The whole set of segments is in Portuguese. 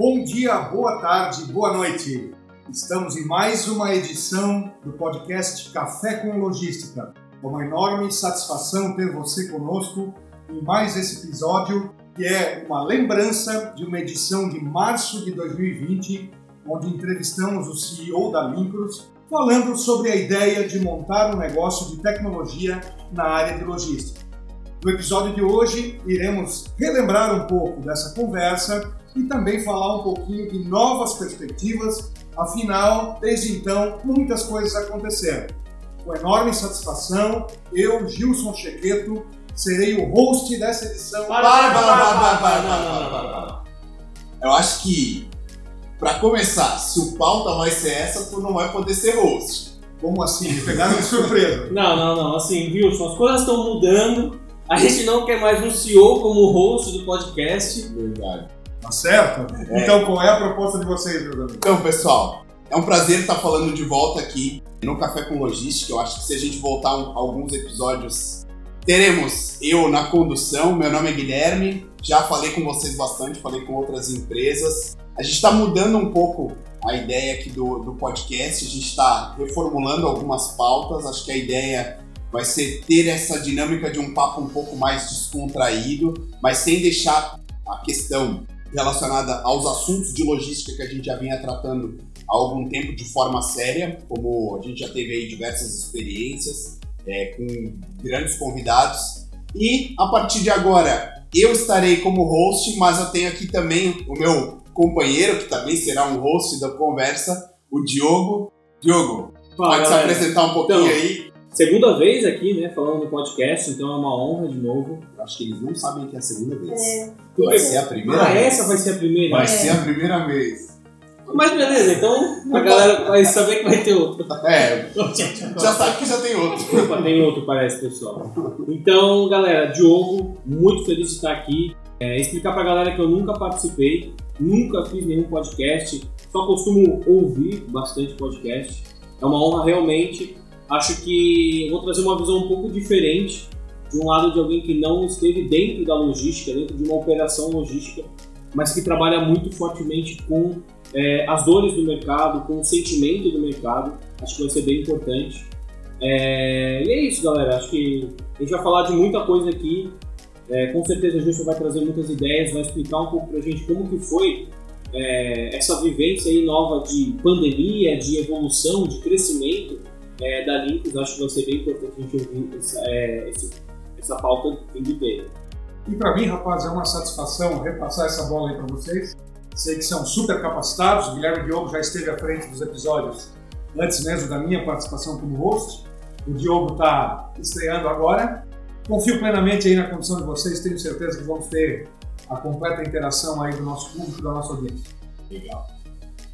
Bom dia, boa tarde, boa noite. Estamos em mais uma edição do podcast Café com Logística. É uma enorme satisfação ter você conosco em mais esse episódio, que é uma lembrança de uma edição de março de 2020, onde entrevistamos o CEO da Lincros, falando sobre a ideia de montar um negócio de tecnologia na área de logística. No episódio de hoje, iremos relembrar um pouco dessa conversa e também falar um pouquinho de novas perspectivas, afinal, desde então, muitas coisas aconteceram. Com enorme satisfação, eu, Gilson Chequeto, serei o host dessa edição. Para, para, para, para, para, para, para, Eu acho que, para começar, se o pauta vai ser essa, tu não vai poder ser host. Como assim? Me pegaram de surpresa. Não, não, não. Assim, Wilson, as coisas estão mudando. A gente não quer mais um CEO como host do podcast. Verdade. Tá certo? É. Então, qual é a proposta de vocês, meus amigos? Então, pessoal, é um prazer estar falando de volta aqui no Café com Logística. Eu acho que se a gente voltar um, alguns episódios, teremos eu na condução. Meu nome é Guilherme, já falei com vocês bastante, falei com outras empresas. A gente está mudando um pouco a ideia aqui do, do podcast, a gente está reformulando algumas pautas. Acho que a ideia vai ser ter essa dinâmica de um papo um pouco mais descontraído, mas sem deixar a questão relacionada aos assuntos de logística que a gente já vinha tratando há algum tempo de forma séria, como a gente já teve aí diversas experiências é, com grandes convidados. E a partir de agora, eu estarei como host, mas eu tenho aqui também o meu companheiro, que também será um host da conversa, o Diogo. Diogo, pode galera. se apresentar um pouquinho então, aí? Segunda vez aqui, né, falando no podcast, então é uma honra de novo. Acho que eles não sabem que é a segunda vez. É. Vai ser a primeira ah, vez. essa vai ser a primeira? Vai é. ser a primeira vez. Mas beleza, então a galera vai saber que vai ter outro. É, já sabe que já tem outro. Opa, tem outro, parece, pessoal. Então, galera, Diogo, muito feliz de estar aqui. É, explicar pra galera que eu nunca participei, nunca fiz nenhum podcast, só costumo ouvir bastante podcast. É uma honra realmente acho que vou trazer uma visão um pouco diferente de um lado de alguém que não esteve dentro da logística, dentro de uma operação logística, mas que trabalha muito fortemente com é, as dores do mercado, com o sentimento do mercado. Acho que vai ser bem importante. É, e é isso, galera. Acho que a gente vai falar de muita coisa aqui. É, com certeza o Gilson vai trazer muitas ideias, vai explicar um pouco pra gente como que foi é, essa vivência aí nova de pandemia, de evolução, de crescimento é, da Lincos, acho que vai ser bem importante a gente ouvir essa, é, essa pauta vindo dele. E para mim, rapaz, é uma satisfação repassar essa bola aí para vocês. Sei que são super capacitados, o Guilherme Diogo já esteve à frente dos episódios antes mesmo da minha participação como host. O Diogo está estreando agora. Confio plenamente aí na condição de vocês, tenho certeza que vamos ter a completa interação aí do nosso público, da nossa audiência. Legal.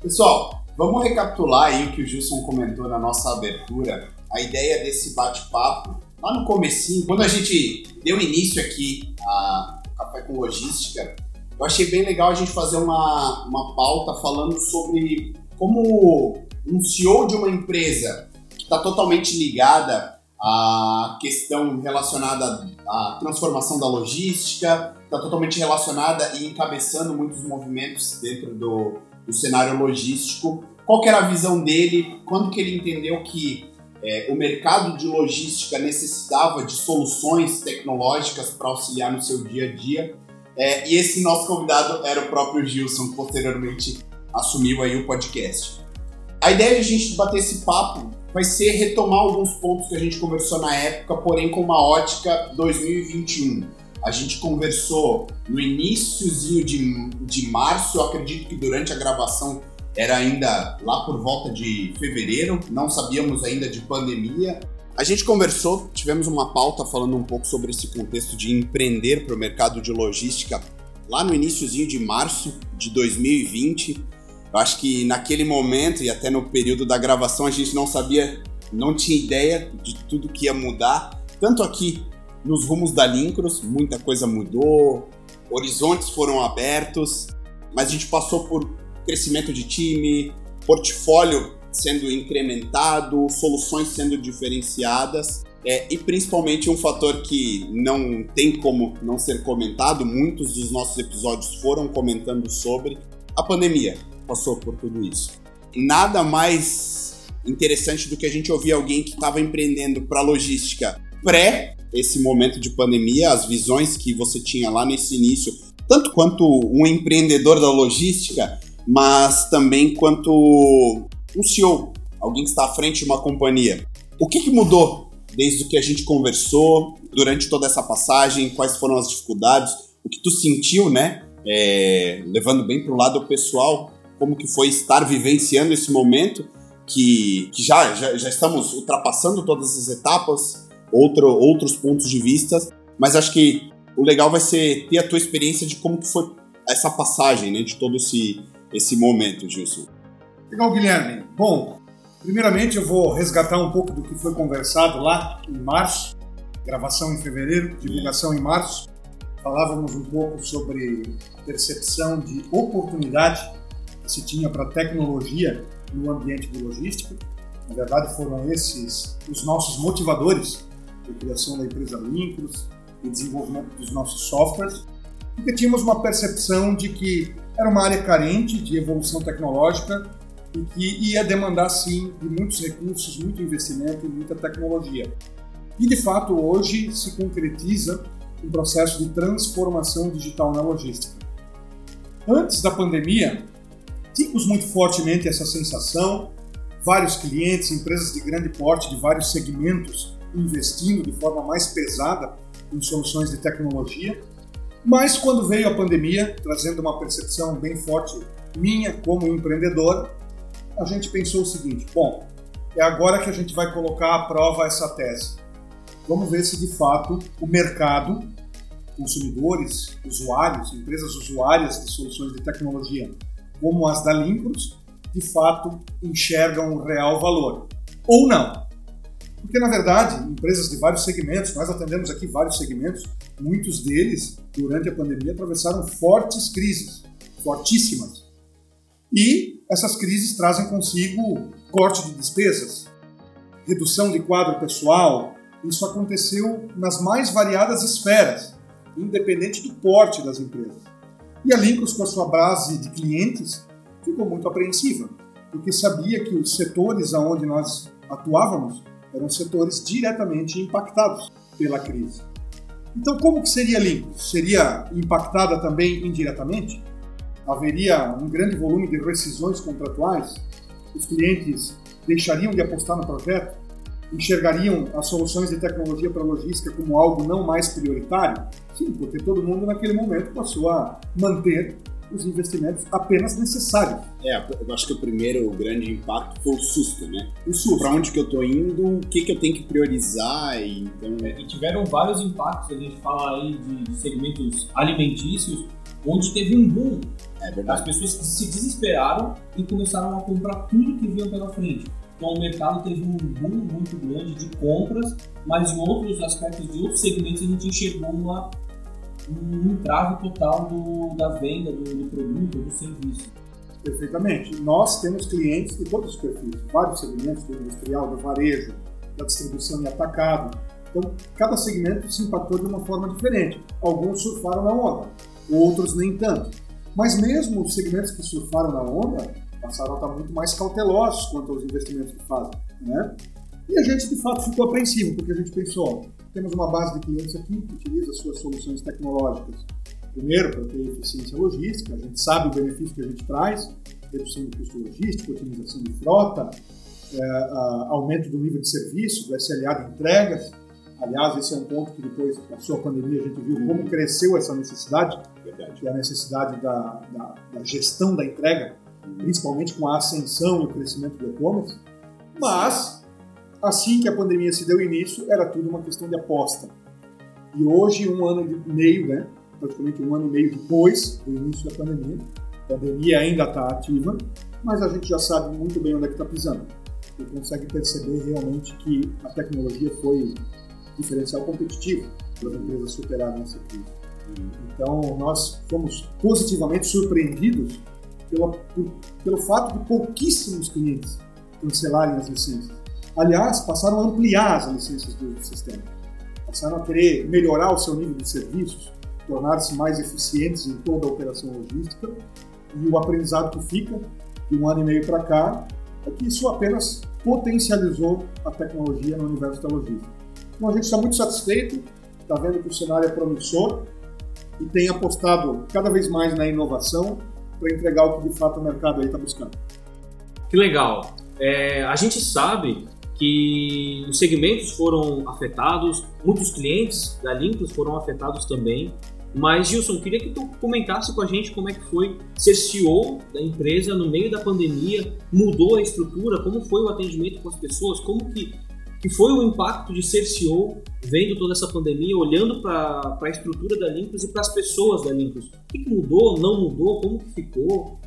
Pessoal, Vamos recapitular aí o que o Gilson comentou na nossa abertura, a ideia desse bate-papo. Lá no comecinho, quando a gente deu início aqui a Café com Logística, eu achei bem legal a gente fazer uma, uma pauta falando sobre como um CEO de uma empresa que está totalmente ligada à questão relacionada à transformação da logística, está totalmente relacionada e encabeçando muitos movimentos dentro do, do cenário logístico. Qual era a visão dele? Quando que ele entendeu que é, o mercado de logística necessitava de soluções tecnológicas para auxiliar no seu dia a dia? É, e esse nosso convidado era o próprio Gilson, que posteriormente assumiu aí o podcast. A ideia de a gente bater esse papo vai ser retomar alguns pontos que a gente conversou na época, porém com uma ótica 2021. A gente conversou no iníciozinho de, de março, acredito que durante a gravação era ainda lá por volta de fevereiro, não sabíamos ainda de pandemia. A gente conversou, tivemos uma pauta falando um pouco sobre esse contexto de empreender para o mercado de logística lá no iníciozinho de março de 2020. Eu acho que naquele momento e até no período da gravação a gente não sabia, não tinha ideia de tudo que ia mudar, tanto aqui nos rumos da Lincros, muita coisa mudou, horizontes foram abertos, mas a gente passou por crescimento de time, portfólio sendo incrementado, soluções sendo diferenciadas. É, e principalmente um fator que não tem como não ser comentado, muitos dos nossos episódios foram comentando sobre, A pandemia passou por tudo isso. Nada mais interessante do que a gente ouvir alguém que estava empreendendo para logística pré esse momento de pandemia, as visões que você tinha lá nesse início, tanto quanto um empreendedor da logística, mas também quanto um CEO, alguém que está à frente de uma companhia. O que, que mudou desde o que a gente conversou durante toda essa passagem? Quais foram as dificuldades? O que tu sentiu, né? É, levando bem para o lado pessoal, como que foi estar vivenciando esse momento que, que já, já, já estamos ultrapassando todas as etapas, outro, outros pontos de vista, mas acho que o legal vai ser ter a tua experiência de como que foi essa passagem, né, de todo esse, esse momento, Gilson. Legal, Guilherme. Bom, primeiramente eu vou resgatar um pouco do que foi conversado lá em março, gravação em fevereiro, divulgação em março. Falávamos um pouco sobre percepção de oportunidade que se tinha para tecnologia no ambiente de logística. Na verdade, foram esses os nossos motivadores criação da empresa Lincros e desenvolvimento dos nossos softwares, porque tínhamos uma percepção de que era uma área carente de evolução tecnológica e que ia demandar, sim, de muitos recursos, muito investimento e muita tecnologia. E, de fato, hoje se concretiza um processo de transformação digital na logística. Antes da pandemia, tínhamos muito fortemente essa sensação, vários clientes, empresas de grande porte de vários segmentos investindo de forma mais pesada em soluções de tecnologia. Mas quando veio a pandemia, trazendo uma percepção bem forte minha como empreendedor, a gente pensou o seguinte: bom, é agora que a gente vai colocar à prova essa tese. Vamos ver se de fato o mercado, consumidores, usuários, empresas usuárias de soluções de tecnologia, como as da Lincros, de fato enxergam o real valor. Ou não. Porque, na verdade, empresas de vários segmentos, nós atendemos aqui vários segmentos, muitos deles, durante a pandemia, atravessaram fortes crises, fortíssimas. E essas crises trazem consigo corte de despesas, redução de quadro pessoal. Isso aconteceu nas mais variadas esferas, independente do porte das empresas. E a Lincros, com a sua base de clientes, ficou muito apreensiva, porque sabia que os setores aonde nós atuávamos eram setores diretamente impactados pela crise. Então, como que seria limpo? Seria impactada também indiretamente? Haveria um grande volume de rescisões contratuais? Os clientes deixariam de apostar no projeto? Enxergariam as soluções de tecnologia para logística como algo não mais prioritário? Sim, porque todo mundo naquele momento passou a manter os investimentos apenas necessários. É, eu acho que o primeiro grande impacto foi o susto, né? O susto. Para onde que eu estou indo, o que, que eu tenho que priorizar. E, então... É, e tiveram vários impactos, a gente fala aí de, de segmentos alimentícios, onde teve um boom. É verdade. As pessoas se desesperaram e começaram a comprar tudo que vinha pela frente. Então o mercado teve um boom muito grande de compras, mas em outros aspectos de outros segmentos a gente enxergou uma um entrave total do, da venda do, do produto, do serviço. Perfeitamente. Nós temos clientes de todos os perfis, vários segmentos, do industrial, do varejo, da distribuição e atacado. Então, cada segmento se impactou de uma forma diferente. Alguns surfaram na onda, outros nem tanto. Mas mesmo os segmentos que surfaram na onda passaram a estar muito mais cautelosos quanto aos investimentos que fazem. Né? E a gente, de fato, ficou apreensivo, porque a gente pensou, temos uma base de clientes aqui que utiliza suas soluções tecnológicas. Primeiro, para ter eficiência logística, a gente sabe o benefício que a gente traz, redução do custo logístico, otimização de frota, é, a, aumento do nível de serviço, do SLA de entregas. Aliás, esse é um ponto que depois da sua pandemia a gente viu como cresceu essa necessidade, Verdade. que é a necessidade da, da, da gestão da entrega, principalmente com a ascensão e o crescimento do e-commerce. Mas Assim que a pandemia se deu início, era tudo uma questão de aposta. E hoje, um ano e meio, né, praticamente um ano e meio depois do início da pandemia, a pandemia ainda está ativa, mas a gente já sabe muito bem onde é que está pisando. E consegue perceber realmente que a tecnologia foi diferencial competitivo para as empresas superarem essa crise. Então, nós fomos positivamente surpreendidos pela, por, pelo fato de pouquíssimos clientes cancelarem as licenças. Aliás, passaram a ampliar as licenças do sistema. Passaram a querer melhorar o seu nível de serviços, tornar-se mais eficientes em toda a operação logística E o aprendizado que fica de um ano e meio para cá é que isso apenas potencializou a tecnologia no universo da logística. Então a gente está muito satisfeito, está vendo que o cenário é promissor e tem apostado cada vez mais na inovação para entregar o que de fato o mercado aí está buscando. Que legal. É, a gente sabe que os segmentos foram afetados, muitos clientes da Limpus foram afetados também. Mas, Gilson, queria que tu comentasse com a gente como é que foi ser CEO da empresa no meio da pandemia, mudou a estrutura, como foi o atendimento com as pessoas, como que, que foi o impacto de ser CEO vendo toda essa pandemia, olhando para a estrutura da Limpus e para as pessoas da Limpus. O que, que, mudou, não mudou, como que ficou?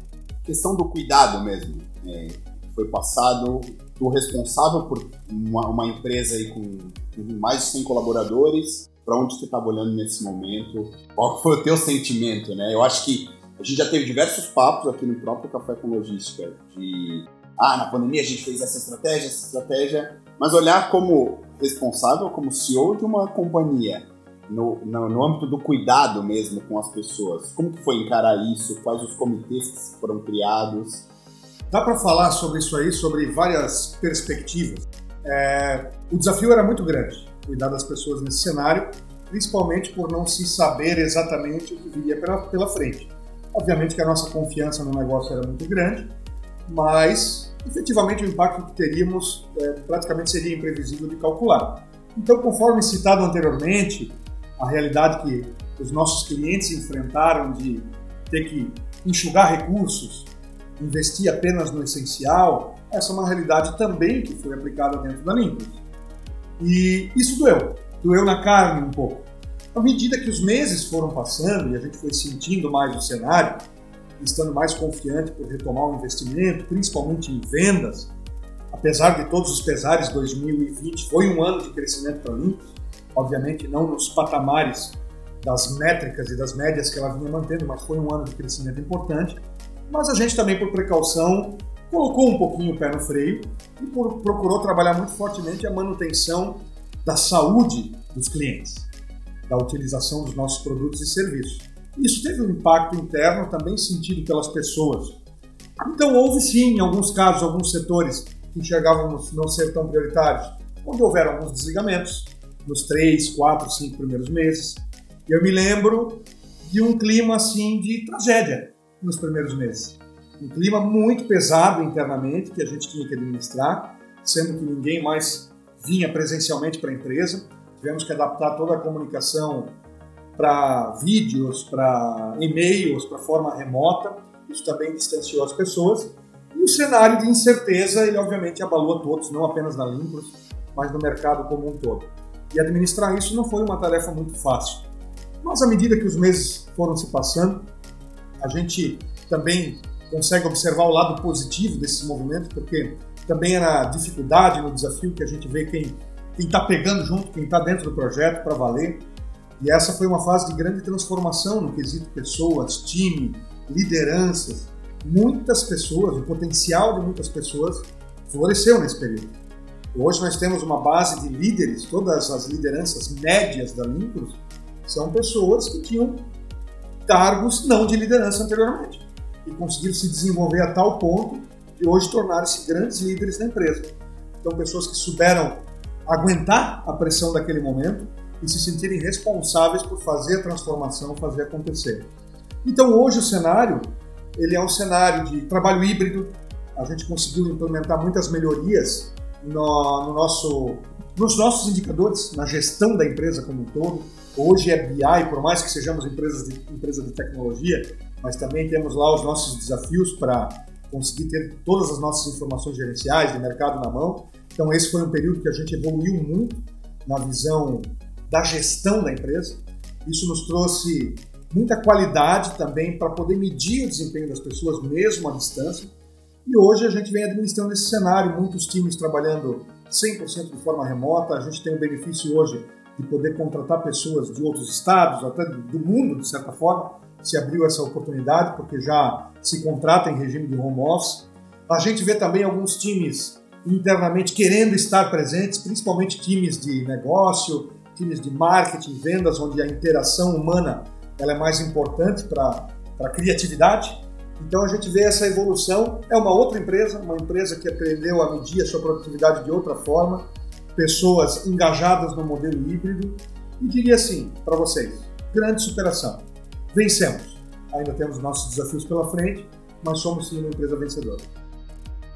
Questão do cuidado mesmo. É, foi passado do responsável por uma, uma empresa aí com, com mais de 100 colaboradores para onde você estava olhando nesse momento? Qual foi o teu sentimento, né? Eu acho que a gente já teve diversos papos aqui no próprio Café com Logística de ah, na pandemia a gente fez essa estratégia, essa estratégia, mas olhar como responsável, como CEO de uma companhia, no, no, no, âmbito do cuidado mesmo com as pessoas, como que foi encarar isso? Quais os comitês que foram criados? Dá para falar sobre isso aí, sobre várias perspectivas. É, o desafio era muito grande cuidar das pessoas nesse cenário, principalmente por não se saber exatamente o que viria pela, pela frente. Obviamente que a nossa confiança no negócio era muito grande, mas efetivamente o impacto que teríamos é, praticamente seria imprevisível de calcular. Então, conforme citado anteriormente, a realidade que os nossos clientes enfrentaram de ter que enxugar recursos, investir apenas no essencial, essa é uma realidade também que foi aplicada dentro da Limpus. E isso doeu, doeu na carne um pouco. À medida que os meses foram passando e a gente foi sentindo mais o cenário, estando mais confiante por retomar o investimento, principalmente em vendas, apesar de todos os pesares, 2020 foi um ano de crescimento para a Olympus, obviamente não nos patamares das métricas e das médias que ela vinha mantendo, mas foi um ano de crescimento importante. Mas a gente também, por precaução, colocou um pouquinho o pé no freio e procurou trabalhar muito fortemente a manutenção da saúde dos clientes, da utilização dos nossos produtos e serviços. Isso teve um impacto interno também sentido pelas pessoas. Então houve sim, em alguns casos, alguns setores que enxergávamos não ser tão prioritários, onde houveram alguns desligamentos nos três, quatro, cinco primeiros meses. E eu me lembro de um clima assim de tragédia nos primeiros meses um clima muito pesado internamente que a gente tinha que administrar, sendo que ninguém mais vinha presencialmente para a empresa. Tivemos que adaptar toda a comunicação para vídeos, para e-mails, para forma remota. Isso também distanciou as pessoas. E o cenário de incerteza, ele obviamente abalou a todos, não apenas na Limpros, mas no mercado como um todo. E administrar isso não foi uma tarefa muito fácil. Mas à medida que os meses foram se passando, a gente também consegue observar o lado positivo desses movimentos, porque também é na dificuldade, no desafio que a gente vê quem está pegando junto, quem está dentro do projeto para valer. E essa foi uma fase de grande transformação no quesito pessoas, time, lideranças. Muitas pessoas, o potencial de muitas pessoas floresceu nesse período. Hoje nós temos uma base de líderes, todas as lideranças médias da Lincros são pessoas que tinham cargos não de liderança anteriormente e conseguiram se desenvolver a tal ponto de hoje tornarem-se grandes líderes da empresa. Então, pessoas que souberam aguentar a pressão daquele momento e se sentirem responsáveis por fazer a transformação, fazer acontecer. Então, hoje o cenário ele é um cenário de trabalho híbrido. A gente conseguiu implementar muitas melhorias no, no nosso, nos nossos indicadores, na gestão da empresa como um todo. Hoje é BI, por mais que sejamos empresas de, empresa de tecnologia, mas também temos lá os nossos desafios para conseguir ter todas as nossas informações gerenciais de mercado na mão. Então, esse foi um período que a gente evoluiu muito na visão da gestão da empresa. Isso nos trouxe muita qualidade também para poder medir o desempenho das pessoas, mesmo à distância. E hoje a gente vem administrando esse cenário, muitos times trabalhando 100% de forma remota. A gente tem o benefício hoje de poder contratar pessoas de outros estados, até do mundo, de certa forma, se abriu essa oportunidade, porque já se contrata em regime de home office. A gente vê também alguns times internamente querendo estar presentes, principalmente times de negócio, times de marketing, vendas, onde a interação humana ela é mais importante para a criatividade. Então a gente vê essa evolução. É uma outra empresa, uma empresa que aprendeu a medir a sua produtividade de outra forma, pessoas engajadas no modelo híbrido. E diria assim para vocês: grande superação. Vencemos. Ainda temos nossos desafios pela frente, mas somos sim uma empresa vencedora.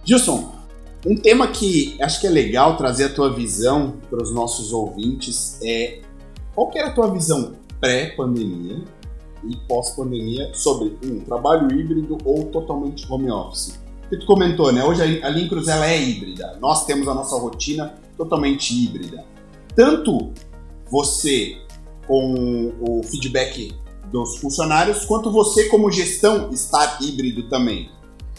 Gilson, um tema que acho que é legal trazer a tua visão para os nossos ouvintes é qual que era a tua visão pré-pandemia e pós-pandemia sobre um trabalho híbrido ou totalmente home office? Que tu comentou, né? Hoje a Lincruz ela é híbrida. Nós temos a nossa rotina totalmente híbrida. Tanto você com o feedback dos funcionários, quanto você como gestão estar híbrido também.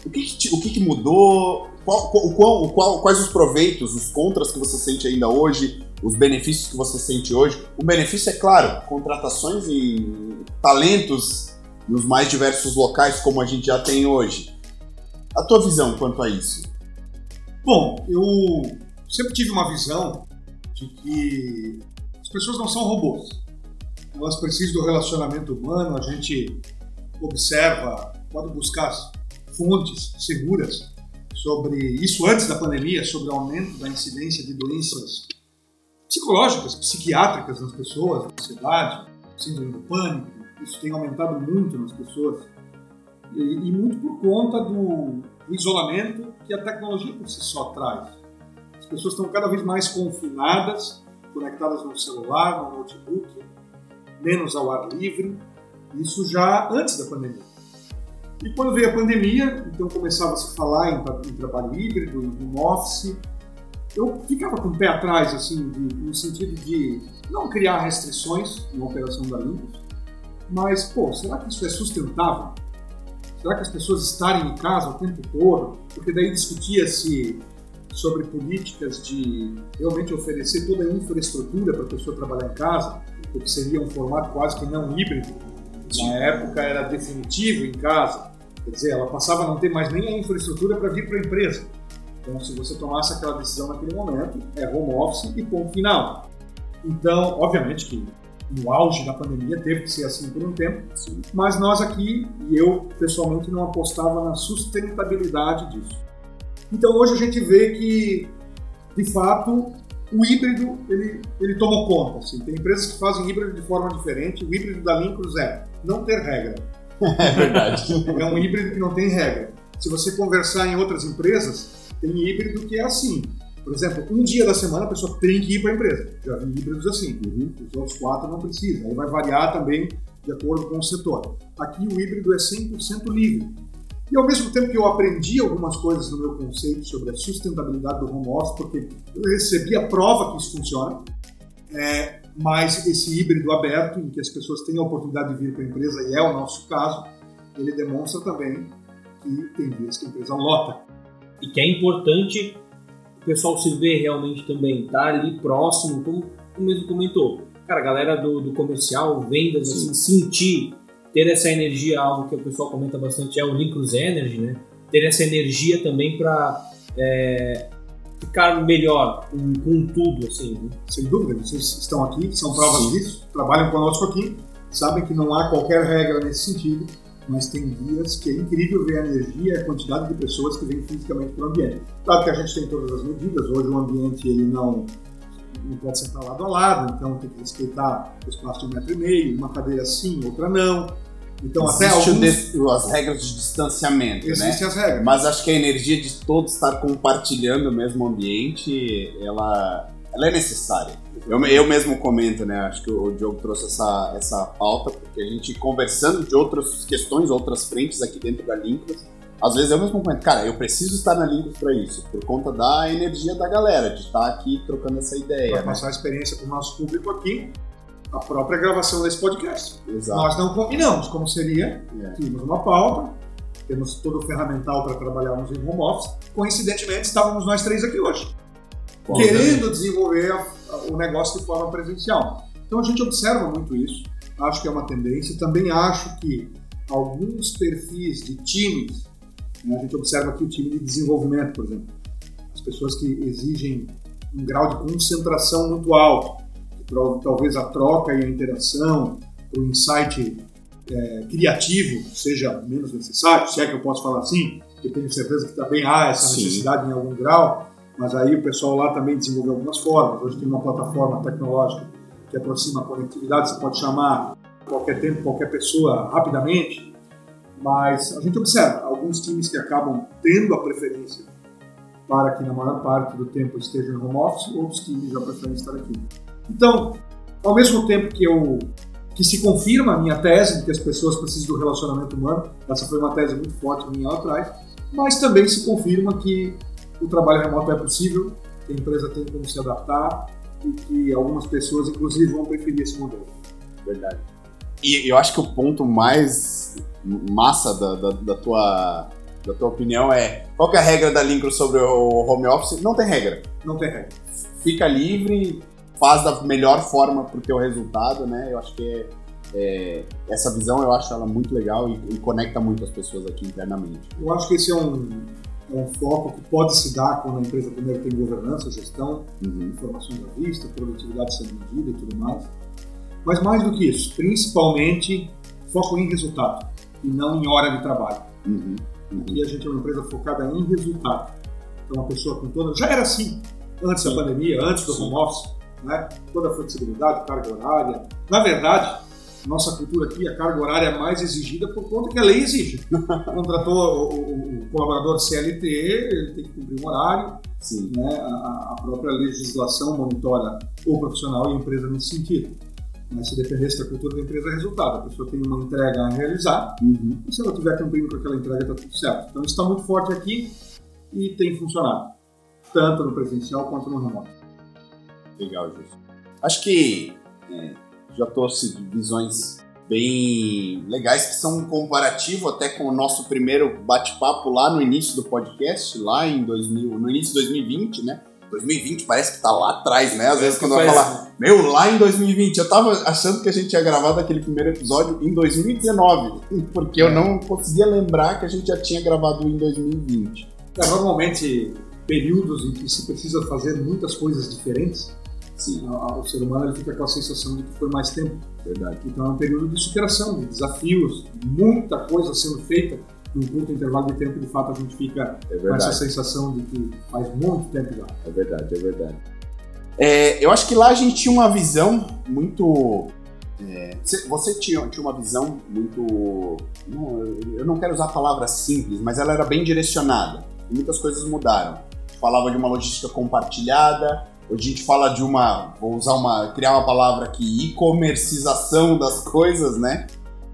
O que, que o que, que mudou? Qual, qual, qual, quais os proveitos, os contras que você sente ainda hoje, os benefícios que você sente hoje? O benefício é claro, contratações e talentos nos mais diversos locais como a gente já tem hoje. A tua visão quanto a isso? Bom, eu sempre tive uma visão de que as pessoas não são robôs elas precisam do relacionamento humano, a gente observa, pode buscar fontes seguras sobre isso antes da pandemia, sobre o aumento da incidência de doenças psicológicas, psiquiátricas nas pessoas, ansiedade, síndrome do pânico, isso tem aumentado muito nas pessoas e, e muito por conta do, do isolamento que a tecnologia por si só traz. As pessoas estão cada vez mais confinadas, conectadas no celular, no notebook, menos ao ar livre, isso já antes da pandemia. E quando veio a pandemia, então começava a se falar em, em trabalho híbrido, em home office, eu ficava com o pé atrás, assim, de, no sentido de não criar restrições na operação da Limpos, mas, pô, será que isso é sustentável? Será que as pessoas estarem em casa o tempo todo? Porque daí discutia-se sobre políticas de realmente oferecer toda a infraestrutura para a pessoa trabalhar em casa, o que seria um formato quase que não híbrido. Na época era definitivo em casa, quer dizer, ela passava a não ter mais nem a infraestrutura para vir para a empresa. Então, se você tomasse aquela decisão naquele momento, é home office e ponto final. Então, obviamente que no auge da pandemia teve que ser assim por um tempo, Sim. mas nós aqui, e eu pessoalmente, não apostava na sustentabilidade disso. Então hoje a gente vê que, de fato, o híbrido ele, ele tomou conta. Assim. Tem empresas que fazem híbrido de forma diferente. O híbrido da Lincruz é não ter regra. É verdade. é um híbrido que não tem regra. Se você conversar em outras empresas, tem híbrido que é assim. Por exemplo, um dia da semana a pessoa tem que ir para a empresa. Já vi híbridos assim. Uhum. Os outros quatro não precisa. Aí vai variar também de acordo com o setor. Aqui o híbrido é 100% livre. E ao mesmo tempo que eu aprendi algumas coisas no meu conceito sobre a sustentabilidade do home office, porque eu recebi a prova que isso funciona, é, mas esse híbrido aberto, em que as pessoas têm a oportunidade de vir para a empresa, e é o nosso caso, ele demonstra também que tem dias que a empresa lota. E que é importante o pessoal se ver realmente também, tá ali próximo, como o mesmo comentou. Cara, a galera do, do comercial, vendas, assim, sentir ter essa energia, algo que o pessoal comenta bastante, é o Lincruz Energy, né? Ter essa energia também para é, ficar melhor com, com, tudo, assim. Né? Sem dúvida, vocês estão aqui, são provas Sim. disso, trabalham conosco aqui, sabem que não há qualquer regra nesse sentido, mas tem dias que é incrível ver a energia e a quantidade de pessoas que vêm fisicamente para o ambiente. Claro que a gente tem todas as medidas, hoje o ambiente ele não não pode sentar lado a lado, então tem que respeitar o espaço de um metro e meio, uma cadeira sim, outra não. Então, Existe até alguns... as regras de distanciamento, Existem né? as regras. Mas acho que a energia de todos estar compartilhando o mesmo ambiente, ela, ela é necessária. Eu, eu mesmo comento, né? Acho que o Diogo trouxe essa, essa pauta, porque a gente conversando de outras questões, outras frentes aqui dentro da Lincros, às vezes eu mesmo comento, cara, eu preciso estar na Lincros para isso, por conta da energia da galera, de estar aqui trocando essa ideia. Para né? passar a experiência para o nosso público aqui, a própria gravação desse podcast. Exato. Nós não combinamos como seria, é. tínhamos uma pauta, temos todo o ferramental para trabalharmos em home office. Coincidentemente, estávamos nós três aqui hoje, Bom, querendo desenvolver o negócio de forma presencial. Então a gente observa muito isso, acho que é uma tendência. Também acho que alguns perfis de times, né, a gente observa aqui o time de desenvolvimento, por exemplo, as pessoas que exigem um grau de concentração muito alto, talvez a troca e a interação, o insight é, criativo seja menos necessário, se é que eu posso falar assim, eu tenho certeza que também há essa Sim. necessidade em algum grau, mas aí o pessoal lá também desenvolveu algumas formas. Hoje tem uma plataforma tecnológica que aproxima a conectividade, você pode chamar qualquer tempo, qualquer pessoa rapidamente, mas a gente observa alguns times que acabam tendo a preferência para que na maior parte do tempo estejam em home office, outros times já preferem estar aqui. Então, ao mesmo tempo que eu que se confirma a minha tese de que as pessoas precisam do relacionamento humano, essa foi uma tese muito forte minha lá atrás, mas também se confirma que o trabalho remoto é possível, que a empresa tem como se adaptar e que algumas pessoas, inclusive, vão preferir esse modelo. Verdade. E eu acho que o ponto mais massa da, da, da tua, da tua opinião é qual que é a regra da Lincro sobre o home office? Não tem regra. Não tem regra. Fica livre, faz da melhor forma pro teu resultado, né? Eu acho que é, é, essa visão eu acho ela muito legal e, e conecta muito as pessoas aqui internamente. Eu acho que esse é um, é um foco que pode se dar quando a empresa primeiro tem governança, gestão, Uhum. informações à vista, produtividade sendo medida e tudo mais. Mas mais do que isso, principalmente foco em resultado e não em hora de trabalho. Uhum. Uhum. Aqui a gente é uma empresa focada em resultado. Então, uma pessoa com toda. Já era assim antes da pandemia, antes do Sim. home office, né? toda a flexibilidade, carga horária. Na verdade, nossa cultura aqui, a carga horária é mais exigida por conta que a lei exige. Contratou o, o- o colaborador CLT, ele tem que cumprir um horário, Sim. né? a, a própria legislação monitora o profissional e a empresa nesse sentido. Mas se dependesse da cultura da empresa, é resultado. A pessoa tem uma entrega a realizar, Uhum. e se ela estiver cumprindo com aquela entrega, está tudo certo. Então, isso está muito forte aqui e tem funcionado, tanto no presencial quanto no remoto. Legal, Justo. Acho que é, já trouxe visões bem legais que são um comparativo até com o nosso primeiro bate-papo lá no início do podcast, lá em 2000, no início de 2020, né? 2020 parece que tá lá atrás, né? Às vezes quando Faz- falar, meu, lá em 2020, eu tava achando que a gente tinha gravado aquele primeiro episódio em 2019, porque eu não conseguia lembrar que a gente já tinha gravado em 2020. É, normalmente, períodos em que se precisa fazer muitas coisas diferentes, Sim, o ser humano ele fica com a sensação de que foi mais tempo. verdade. Então, é um período de superação, de desafios, muita coisa sendo feita num curto intervalo de tempo. De fato, a gente fica É com essa sensação de que faz muito tempo já. É verdade, é verdade. É, eu acho que lá a gente tinha uma visão muito. é, cê- você tinha, tinha uma visão muito. não, eu- não quero usar a palavra simples, mas ela era bem direcionada. E muitas coisas mudaram. A gente falava de uma logística compartilhada, hoje a gente fala de uma. Vou usar uma. criar uma palavra aqui, e-comercização das coisas, né?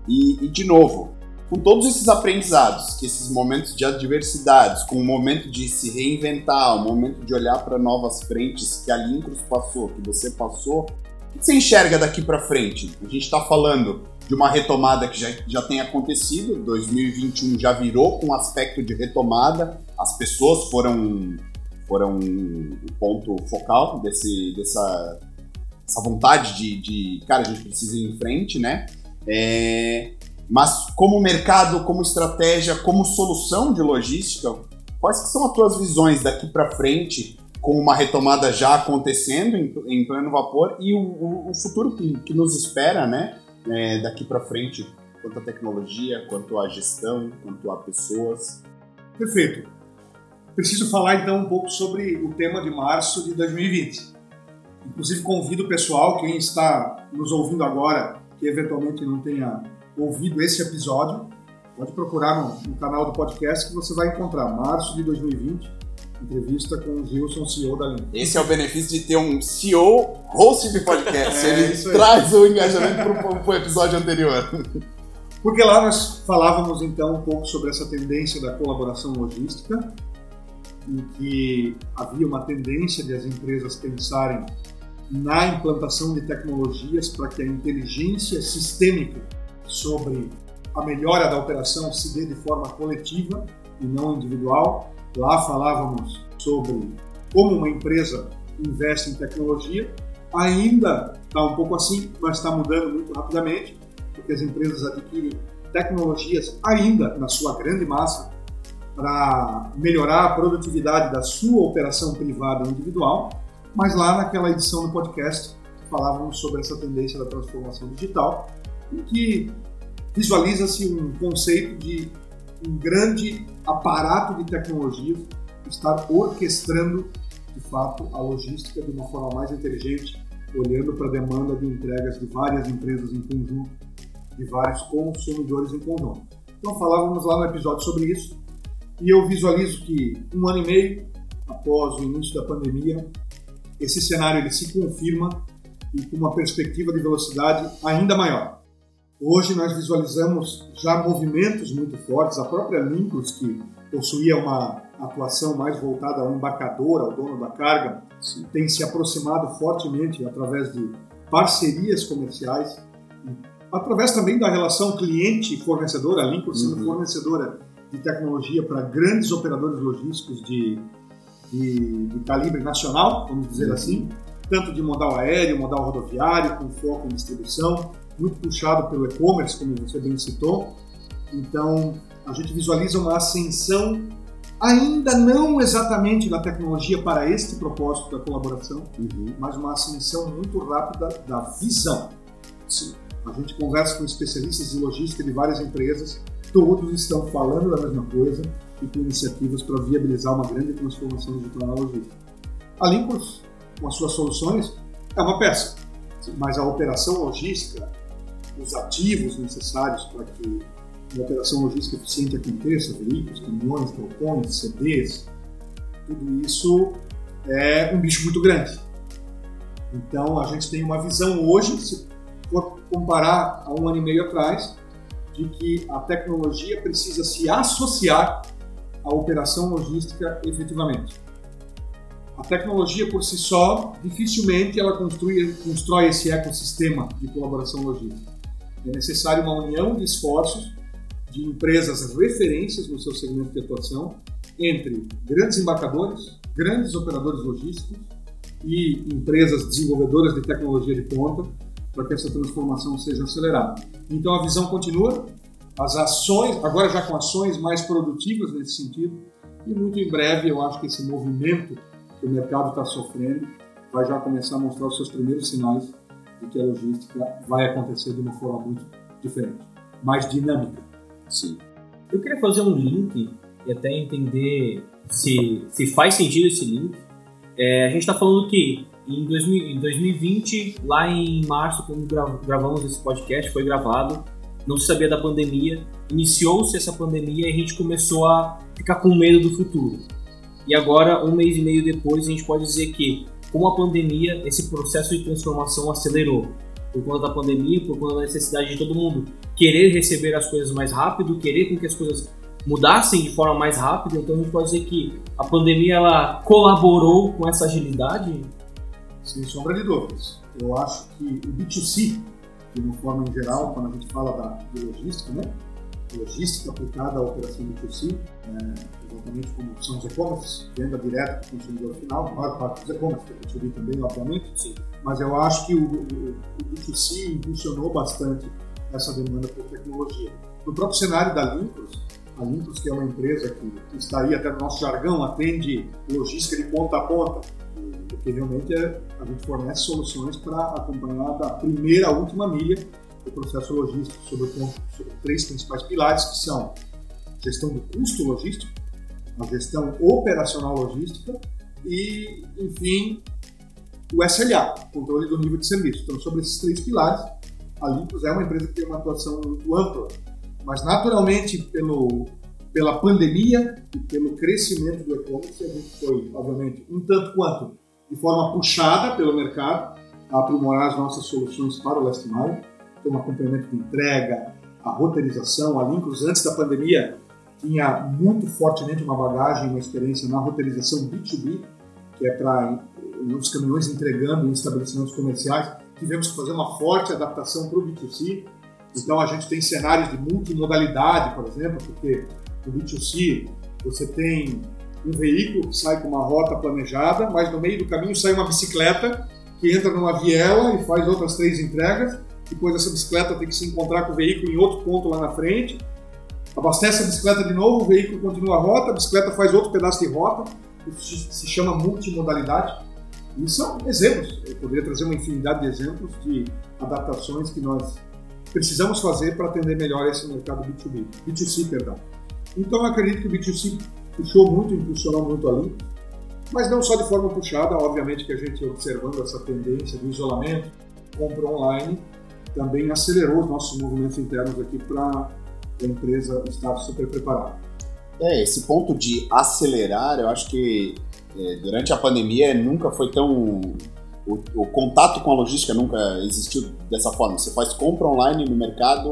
E, e, de novo, com todos esses aprendizados, esses momentos de adversidades, com o momento de se reinventar, o momento de olhar para novas frentes que a Lincros passou, que você passou, o que você enxerga daqui para frente? A gente está falando de uma retomada que já, já tem acontecido, 2021 já virou com aspecto de retomada, as pessoas foram foram o ponto focal desse, dessa essa vontade de, de, cara, a gente precisa ir em frente, né? É, mas como mercado, como estratégia, como solução de logística, quais que são as tuas visões daqui para frente, com uma retomada já acontecendo em, em pleno vapor e o, o- o futuro que, que nos espera, né? é, daqui para frente, quanto à tecnologia, quanto à gestão, quanto a pessoas. Perfeito. Preciso falar então um pouco sobre o tema de março de 2020. Inclusive convido o pessoal, quem está nos ouvindo agora, que eventualmente não tenha ouvido esse episódio, pode procurar no, no canal do podcast que você vai encontrar março de 2020, entrevista com o Gilson, CEO da Link. Esse é o benefício de ter um CEO host de podcast. É, Ele aí. traz o engajamento para o episódio anterior. Porque lá nós falávamos então um pouco sobre essa tendência da colaboração logística, em que havia uma tendência de as empresas pensarem na implantação de tecnologias para que a inteligência sistêmica sobre a melhora da operação se dê de forma coletiva e não individual. Lá falávamos sobre como uma empresa investe em tecnologia. Ainda está um pouco assim, mas está mudando muito rapidamente porque as empresas adquirem tecnologias ainda na sua grande massa para melhorar a produtividade da sua operação privada individual, mas lá naquela edição do podcast falávamos sobre essa tendência da transformação digital, em que visualiza-se um conceito de um grande aparato de tecnologia estar orquestrando, de fato, a logística de uma forma mais inteligente, olhando para a demanda de entregas de várias empresas em conjunto, de vários consumidores em conjunto. Então, falávamos lá no episódio sobre isso, e eu visualizo que um ano e meio após o início da pandemia, esse cenário ele se confirma e com uma perspectiva de velocidade ainda maior. Hoje nós visualizamos já movimentos muito fortes, a própria Lincros, que possuía uma atuação mais voltada ao embarcador, ao dono da carga, Sim. tem se aproximado fortemente através de parcerias comerciais, através também da relação cliente-fornecedor, a Lincros sendo uhum. fornecedora de tecnologia para grandes operadores logísticos de, de, de calibre nacional, vamos dizer uhum. assim, tanto de modal aéreo, modal rodoviário, com foco em distribuição, muito puxado pelo e-commerce, como você bem citou. Então, a gente visualiza uma ascensão, ainda não exatamente da tecnologia para este propósito da colaboração, uhum. mas uma ascensão muito rápida da visão. Sim. A gente conversa com especialistas de logística de várias empresas, todos estão falando da mesma coisa e com iniciativas para viabilizar uma grande transformação digital na logística. A Linkos, com as suas soluções, é uma peça, mas a operação logística, os ativos necessários para que uma operação logística eficiente aconteça, veículos, caminhões, galpões, CDs, tudo isso é um bicho muito grande. Então a gente tem uma visão hoje, se for comparar a um ano e meio atrás, de que a tecnologia precisa se associar à operação logística efetivamente. A tecnologia por si só, dificilmente ela constrói, constrói esse ecossistema de colaboração logística. É necessário uma união de esforços de empresas referências no seu segmento de atuação entre grandes embarcadores, grandes operadores logísticos e empresas desenvolvedoras de tecnologia de ponta para que essa transformação seja acelerada. Então a visão continua, as ações, agora já com ações mais produtivas nesse sentido, e muito em breve eu acho que esse movimento que o mercado está sofrendo vai já começar a mostrar os seus primeiros sinais que a logística vai acontecer de uma forma muito diferente, mais dinâmica. Sim. Eu queria fazer um link e até entender se, se faz sentido esse link. É, a gente está falando que em, 2000, em 2020, lá em março, quando gravamos esse podcast, foi gravado, não se sabia da pandemia, iniciou-se essa pandemia e a gente começou a ficar com medo do futuro. E agora, um mês e meio depois, a gente pode dizer que, com a pandemia, esse processo de transformação acelerou por conta da pandemia, por conta da necessidade de todo mundo querer receber as coisas mais rápido, querer com que as coisas mudassem de forma mais rápida. Então a gente pode dizer que a pandemia ela colaborou com essa agilidade? Sem sombra de dúvidas. Eu acho que o B2C, de uma forma em geral, quando a gente fala da, de logística, né? Logística aplicada à operação B2C, é, exatamente como são os e-commerce, venda direta para o consumidor final, a maior parte dos e-commerce, que a gente também, obviamente, Sim. mas eu acho que o, o, o B2C impulsionou bastante essa demanda por tecnologia. No próprio cenário da Limpos, a Limpos, que é uma empresa que está aí até no nosso jargão, atende logística de ponta a ponta, porque realmente é, a gente fornece soluções para acompanhar da primeira à última milha processo logístico sobre, sobre três principais pilares, que são gestão do custo logístico, a gestão operacional logística e, enfim, o SLA, controle do nível de serviço. Então, sobre esses três pilares, a Limpos é uma empresa que tem uma atuação muito ampla, mas naturalmente pelo, pela pandemia e pelo crescimento do e-commerce, a gente foi, obviamente, um tanto quanto de forma puxada pelo mercado a aprimorar as nossas soluções para o last mile, então um acompanhamento de entrega, a roteirização, a Limpos antes da pandemia tinha muito fortemente uma bagagem, uma experiência na roteirização B2B, que é para os caminhões entregando em estabelecimentos comerciais. Tivemos que fazer uma forte adaptação para o B2C. Então a gente tem cenários de multimodalidade, por exemplo, porque no B2C você tem um veículo que sai com uma rota planejada, mas no meio do caminho sai uma bicicleta que entra numa viela e faz outras três entregas. Depois essa bicicleta tem que se encontrar com o veículo em outro ponto lá na frente abastece a bicicleta de novo, o veículo continua a rota, a bicicleta faz outro pedaço de rota, isso se chama multimodalidade. E são exemplos, eu poderia trazer uma infinidade de exemplos de adaptações que nós precisamos fazer para atender melhor esse mercado B2B, B2C, perdão. Então, eu acredito que o B2C puxou muito, impulsionou muito ali, mas não só de forma puxada, obviamente que a gente observando essa tendência do isolamento, compra online, também acelerou os nossos movimentos internos aqui para a empresa estar super preparada. É, esse ponto de acelerar, eu acho que é, durante a pandemia nunca foi tão. O, o, contato com a logística nunca existiu dessa forma. Você faz compra online no mercado,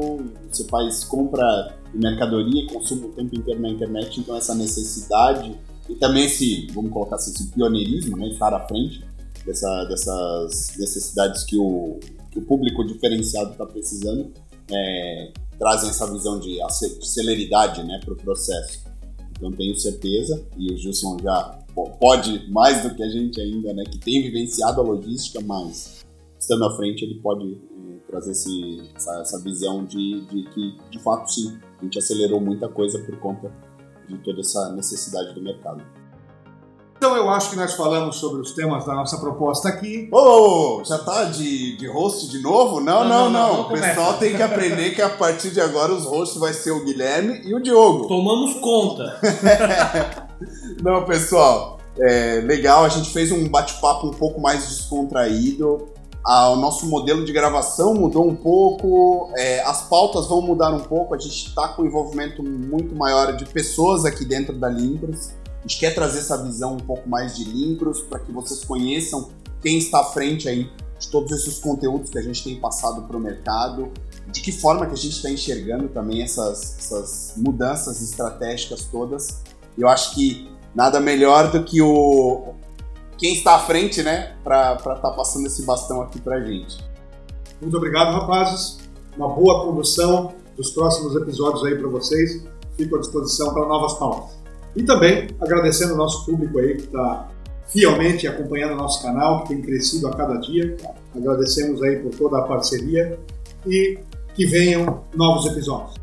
você faz compra de mercadoria e consumo o tempo inteiro na internet, então essa necessidade e também esse, vamos colocar assim, esse pioneirismo, né, estar à frente dessa, dessas necessidades que o, que o público diferenciado está precisando, é, trazem essa visão de celeridade né, para o processo. Então tenho certeza, e o Gilson já pode mais do que a gente ainda, né, que tem vivenciado a logística, mas estando à frente ele pode é, trazer esse, essa, essa, visão de, de que, de fato, sim, a gente acelerou muita coisa por conta de toda essa necessidade do mercado. Então eu acho que nós falamos sobre os temas da nossa proposta aqui. Ô, oh, já tá de, de host de novo? Não, não, não. não, não. O pessoal tem que aprender que a partir de agora os hosts vai ser o Guilherme e o Diogo. Tomamos conta. não, pessoal, é legal. A gente fez um bate-papo um pouco mais descontraído. Ah, o nosso modelo de gravação mudou um pouco, é, as pautas vão mudar um pouco. A gente está com um envolvimento muito maior de pessoas aqui dentro da Limpros. A gente quer trazer essa visão um pouco mais de Limpros para que vocês conheçam quem está à frente aí de todos esses conteúdos que a gente tem passado para o mercado, de que forma que a gente está enxergando também essas, essas mudanças estratégicas todas. Eu acho que nada melhor do que o quem está à frente, né, para estar tá passando esse bastão aqui para a gente. Muito obrigado, rapazes. Uma boa condução dos próximos episódios aí para vocês. Fico à disposição para novas pautas. E também agradecendo o nosso público aí que está fielmente acompanhando o nosso canal, que tem crescido a cada dia. Agradecemos aí por toda a parceria e que venham novos episódios.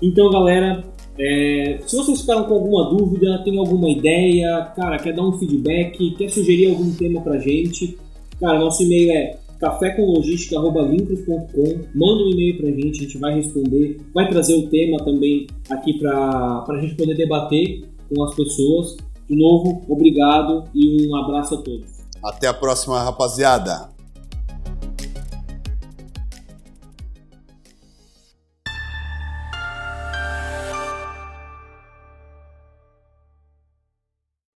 Então, galera, é, se vocês ficaram com alguma dúvida, tem alguma ideia, cara, quer dar um feedback, quer sugerir algum tema pra gente, cara, nosso e-mail é cafécomlogística.lincros.com manda um e-mail pra gente, a gente vai responder, vai trazer o tema também aqui pra, pra gente poder debater com as pessoas. De novo, obrigado e um abraço a todos. Até a próxima, rapaziada.